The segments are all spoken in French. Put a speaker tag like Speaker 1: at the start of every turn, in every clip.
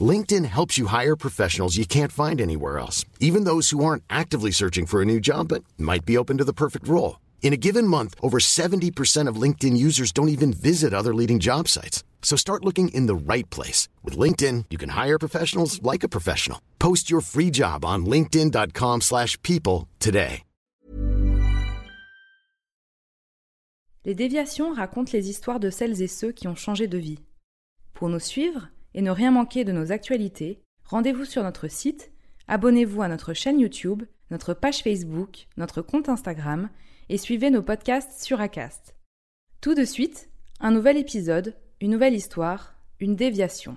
Speaker 1: LinkedIn helps you hire professionals you can't find anywhere else, even those who aren't actively searching for a new job but might be open to the perfect role. In a given month, over 70% of LinkedIn users don't even visit other leading job sites. So start looking in the right place. With LinkedIn, you can hire professionals like a professional. Post your free job on linkedin.com slash people today.
Speaker 2: Les déviations racontent les histoires de celles et ceux qui ont changé de vie. Pour nous suivre et ne rien manquer de nos actualités, rendez-vous sur notre site, abonnez-vous à notre chaîne YouTube, notre page Facebook, notre compte Instagram et suivez nos podcasts sur Acast. Tout de suite, un nouvel épisode, une nouvelle histoire, une déviation.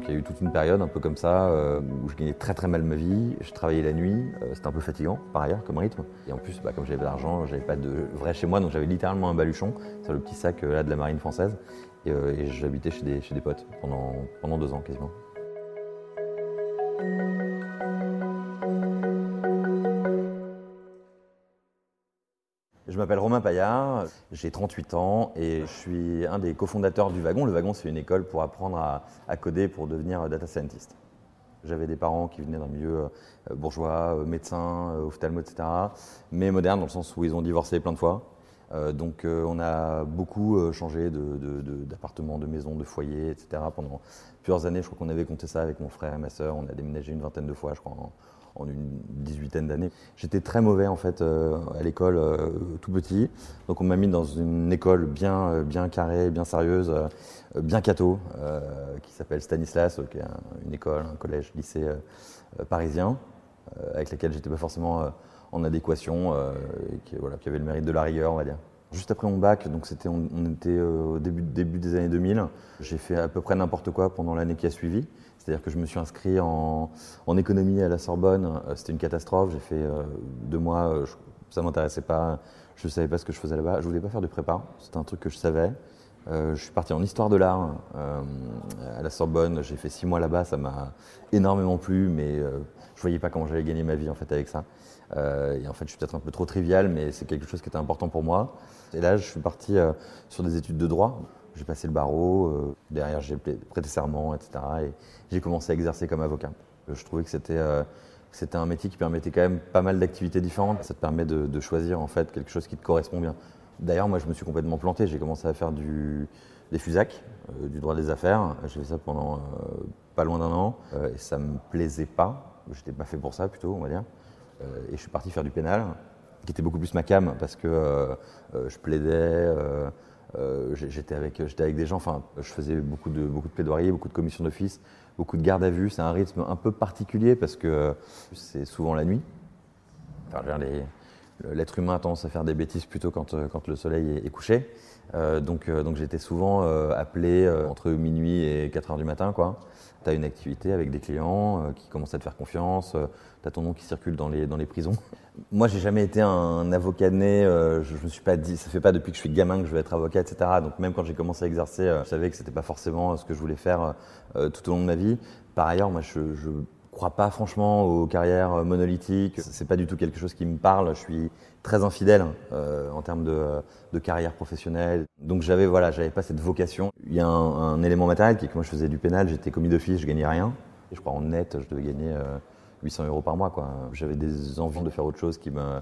Speaker 3: Donc il y a eu toute une période un peu comme ça euh, où je gagnais très très mal ma vie, je travaillais la nuit, euh, c'était un peu fatigant par ailleurs comme rythme. Et en plus, bah, comme j'avais pas d'argent, j'avais pas de vrai chez moi, donc j'avais littéralement un baluchon, c'est le petit sac là de la marine française. Et, et j'habitais chez des, chez des potes pendant, pendant deux ans quasiment. M'appelle Romain Paillard, j'ai 38 ans et je suis un des cofondateurs du Wagon. Le Wagon, c'est une école pour apprendre à, coder pour devenir data scientist. J'avais des parents qui venaient d'un milieu euh, bourgeois, euh, médecins, euh, ophtalmo, etc., mais moderne dans le sens où ils ont divorcé plein de fois. donc on a beaucoup changé d'appartements, de, maisons, de foyers, etc. pendant plusieurs années. Je crois qu'on avait compté ça avec mon frère et ma sœur. On a déménagé une vingtaine de fois, je crois, une dix-huitaine d'années. J'étais très mauvais en fait euh, à l'école euh, tout petit, donc on m'a mis dans une école bien, euh, bien carrée, bien sérieuse, bien catho, qui s'appelle Stanislas, qui est une école, un collège, lycée parisien, avec laquelle j'étais pas forcément en adéquation, et qui, voilà, qui avait le mérite de la rigueur, on va dire. Juste après mon bac, donc c'était, on, était au début des années 2000, j'ai fait à peu près n'importe quoi pendant l'année qui a suivi. C'est-à-dire que je me suis inscrit en, économie à la Sorbonne. Euh, c'était une catastrophe. J'ai fait euh, deux mois. Euh, ça m'intéressait pas. Je ne savais pas ce que je faisais là-bas. Je voulais pas faire de prépa. C'était un truc que je savais. je suis parti en histoire de l'art à la Sorbonne. J'ai fait six mois là-bas. Ça m'a énormément plu, mais je voyais pas comment j'allais gagner ma vie en fait avec ça. et en fait, je suis peut-être un peu trop trivial, mais c'est quelque chose qui était important pour moi. Et là, je suis parti sur des études de droit. J'ai passé le barreau, euh, derrière j'ai prêté serment, etc. Et j'ai commencé à exercer comme avocat. Je trouvais que c'était euh, c'était un métier qui permettait quand même pas mal d'activités différentes. Ça te permet de, choisir en fait quelque chose qui te correspond bien. D'ailleurs, moi, je me suis complètement planté. J'ai commencé à faire du, des FUSAC, euh, du droit des affaires. J'ai fait ça pendant pas loin d'un an et ça me plaisait pas. J'étais pas fait pour ça plutôt, on va dire. et je suis parti faire du pénal, qui était beaucoup plus ma cam parce que je plaidais. Euh, j'étais avec, avec des gens, enfin, je faisais beaucoup de, beaucoup de plaidoiries, beaucoup de commissions d'office, beaucoup de garde à vue. C'est un rythme un peu particulier parce que c'est souvent la nuit. Enfin, L'être humain a tendance à faire des bêtises plutôt quand, euh, le soleil est, couché. Euh, donc, donc j'étais souvent appelé entre minuit et 4 heures du matin. Tu as une activité avec des clients euh, qui commencent à te faire confiance, euh, tu as ton nom qui circule dans les, prisons. Moi, j'ai jamais été un avocat né, euh, je, je, me suis pas dit, ça fait pas depuis que je suis gamin que je veux être avocat, etc. Donc même quand j'ai commencé à exercer, je savais que c'était pas forcément ce que je voulais faire tout au long de ma vie. Par ailleurs, moi, je crois pas franchement aux carrières monolithiques. C'est pas du tout quelque chose qui me parle. Je suis très infidèle euh, en termes de, de, carrière professionnelle. Donc j'avais voilà, j'avais pas cette vocation. Il y a un, élément matériel qui est que moi je faisais du pénal, j'étais commis d'office, je gagnais rien. Et je crois en net, je devais gagner 800 euh, euros par mois. J'avais des envies de faire autre chose qui me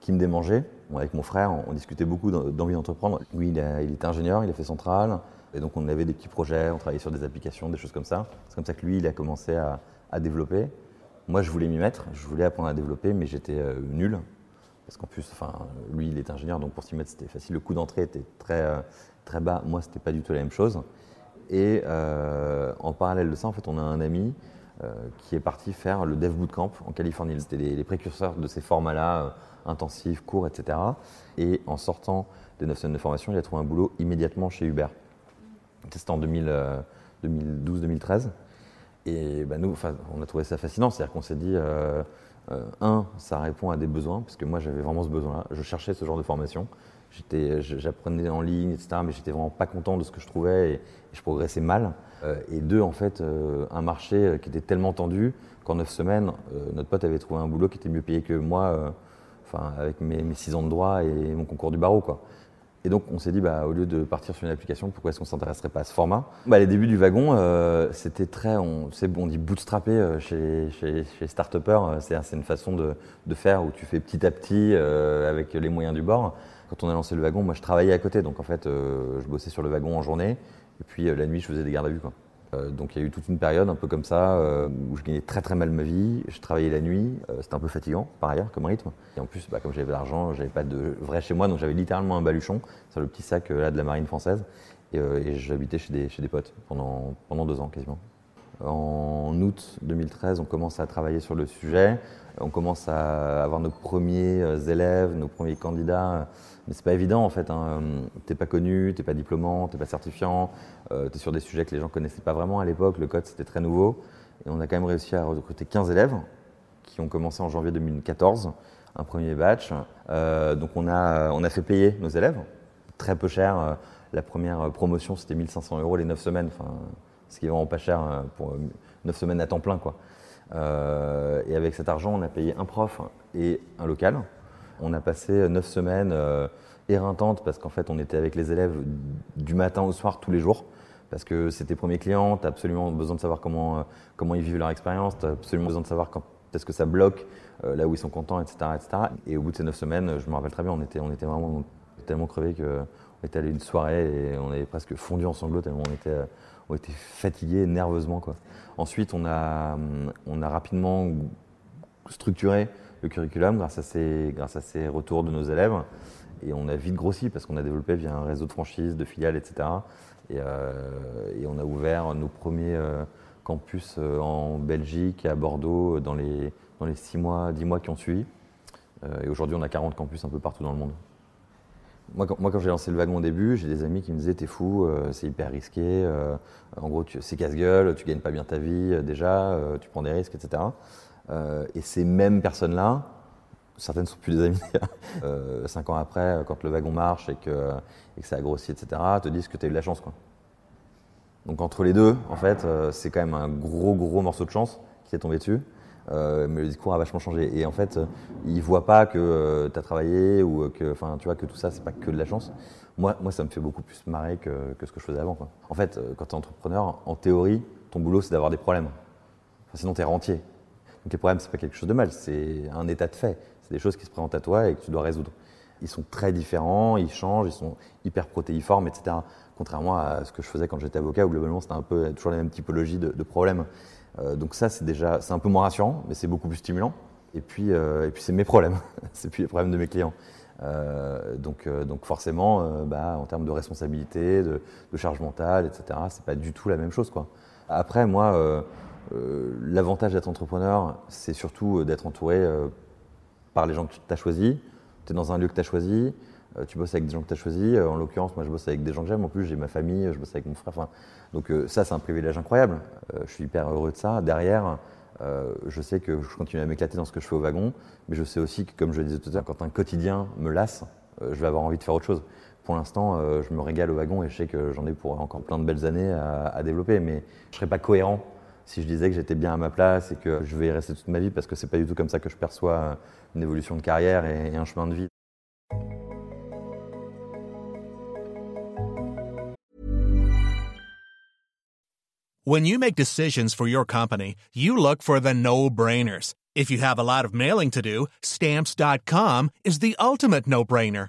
Speaker 3: qui démangeait. avec mon frère, on, discutait beaucoup d'envie d'entreprendre. Lui, il, il, était ingénieur, il a fait centrale. Et donc, on avait des petits projets, on travaillait sur des applications, des choses comme ça. C'est comme ça que lui, il a commencé à, à développer. Moi, je voulais m'y mettre, je voulais apprendre à développer, mais j'étais euh, nul. Parce qu'en plus, lui, il est ingénieur, donc pour s'y mettre, c'était facile. Le coût d'entrée était très, euh, très bas. Moi, c'était pas du tout la même chose. Et euh, en parallèle de ça, en fait, on a un ami qui est parti faire le Dev Bootcamp en Californie. C'était les, précurseurs de ces formats-là, intensifs, courts, etc. Et en sortant des 9 semaines de formation, il a trouvé un boulot immédiatement chez Uber. C'était en 2012-2013. Et bah, nous, on a trouvé ça fascinant, c'est-à-dire qu'on s'est dit, euh, euh, un, ça répond à des besoins, parce que moi j'avais vraiment ce besoin-là, je cherchais ce genre de formation, j'apprenais en ligne, etc., mais j'étais vraiment pas content de ce que je trouvais et, je progressais mal. Euh, et deux, en fait, un marché qui était tellement tendu qu'en neuf semaines, notre pote avait trouvé un boulot qui était mieux payé que moi, enfin, avec mes, mes six ans de droit et mon concours du barreau. Quoi. Et donc on s'est dit, bah, au lieu de partir sur une application, pourquoi est-ce qu'on ne s'intéresserait pas à ce format? Bah, Les débuts du wagon, euh, c'était très, on, dit bootstrapper euh, chez, chez, chez euh, c'est une façon de, de, faire où tu fais petit à petit avec les moyens du bord. Quand on a lancé le wagon, moi je travaillais à côté, donc en fait je bossais sur le wagon en journée, et puis la nuit je faisais des gardes à vue. Quoi. Euh, donc il y a eu toute une période un peu comme ça euh, où je gagnais très très mal ma vie. Je travaillais la nuit, euh, c'était un peu fatigant par ailleurs comme rythme. Et en plus, bah, comme j'avais de l'argent, j'avais pas de vrai chez moi, donc j'avais littéralement un baluchon sur le petit sac là de la marine française. Et, j'habitais chez des, chez des potes pendant, pendant deux ans quasiment. En août 2013, on commence à travailler sur le sujet. On commence à avoir nos premiers élèves, nos premiers candidats mais c'est pas évident en fait. Hein. T'es pas connu, t'es pas diplômant, t'es pas certifiant, euh, tu es sur des sujets que les gens connaissaient pas vraiment à l'époque. Le code c'était très nouveau. Et on a quand même réussi à recruter 15 élèves qui ont commencé en janvier 2014, un premier batch. Euh, donc on a, on a fait payer nos élèves, très peu cher. La première promotion c'était 1500 euros les 9 semaines, ce qui est vraiment pas cher euh, pour 9 semaines à temps plein. Quoi. Euh, et avec cet argent, on a payé un prof et un local. On a passé neuf semaines euh, éreintantes parce qu'en fait, on était avec les élèves du matin au soir tous les jours. Parce que c'est tes premiers clients, tu as absolument besoin de savoir comment, euh, comment ils vivent leur expérience, tu as absolument besoin de savoir quand est-ce que ça bloque, euh, là où ils sont contents, etc., etc. Et au bout de ces neuf semaines, je me rappelle très bien, on était, on était vraiment tellement crevés qu'on était allé une soirée et on avait presque fondu en sanglots tellement on était, on était fatigués nerveusement. Quoi. Ensuite, on a, on a rapidement structuré le curriculum grâce à, ces, grâce à ces retours de nos élèves. Et on a vite grossi parce qu'on a développé via un réseau de franchises, de filiales, etc. Euh, et, on a ouvert nos premiers euh, campus euh, en Belgique et à Bordeaux dans les, dans les 6 mois, 10 mois qui ont suivi. et aujourd'hui, on a 40 campus un peu partout dans le monde. Moi, quand, quand j'ai lancé le wagon au début, j'ai des amis qui me disaient T'es fou, c'est hyper risqué, en gros, c'est casse-gueule, tu gagnes pas bien ta vie déjà, tu prends des risques, etc. Euh, et ces mêmes personnes-là, certaines ne sont plus des amis, euh, cinq ans après, quand le wagon marche et que, et que ça a grossi, etc., te disent que tu as eu de la chance. Quoi. Donc entre les deux, en fait, euh, c'est quand même un gros, gros morceau de chance qui t'est tombé dessus. Mais le discours a vachement changé. Et en fait, ils ne voient pas que tu as travaillé ou que, tu vois, que tout ça, c'est pas que de la chance. Moi, moi, ça me fait beaucoup plus marrer que, que ce que je faisais avant. Quoi. En fait, quand tu es entrepreneur, en théorie, ton boulot, c'est d'avoir des problèmes. sinon, tu es rentier. Donc les problèmes, c'est pas quelque chose de mal, c'est un état de fait. C'est des choses qui se présentent à toi et que tu dois résoudre. Ils sont très différents, ils changent, ils sont hyper protéiformes, etc. Contrairement à ce que je faisais quand j'étais avocat, où globalement c'était un peu toujours la même typologie de, problèmes. Euh, donc ça, c'est déjà, c'est un peu moins rassurant, mais c'est beaucoup plus stimulant. Et puis, euh, et puis c'est mes problèmes, c'est plus les problèmes de mes clients. Euh, donc, donc forcément, bah, en termes de responsabilité, de, charge mentale, etc., c'est pas du tout la même chose, quoi. Après, moi l'avantage d'être entrepreneur, c'est surtout d'être entouré par les gens que tu as choisis. Tu es dans un lieu que tu as choisi, tu bosses avec des gens que tu as choisis. En l'occurrence, moi, je bosse avec des gens que j'aime. En plus, j'ai ma famille, je bosse avec mon frère. donc, ça, c'est un privilège incroyable. je suis hyper heureux de ça. Derrière, je sais que je continue à m'éclater dans ce que je fais au wagon, mais je sais aussi que, comme je le disais tout à l'heure, quand un quotidien me lasse, je vais avoir envie de faire autre chose. Pour l'instant, je me régale au wagon et je sais que j'en ai pour encore plein de belles années à, à développer, mais je ne serais pas cohérent si je disais que j'étais bien à ma place et que je vais y rester toute ma vie parce que c'est pas du tout comme ça que je perçois une évolution de carrière et, et un chemin de vie.
Speaker 4: When you make decisions for your company, you look for the no-brainers. If you have a lot of mailing to do, stamps.com is the ultimate no-brainer.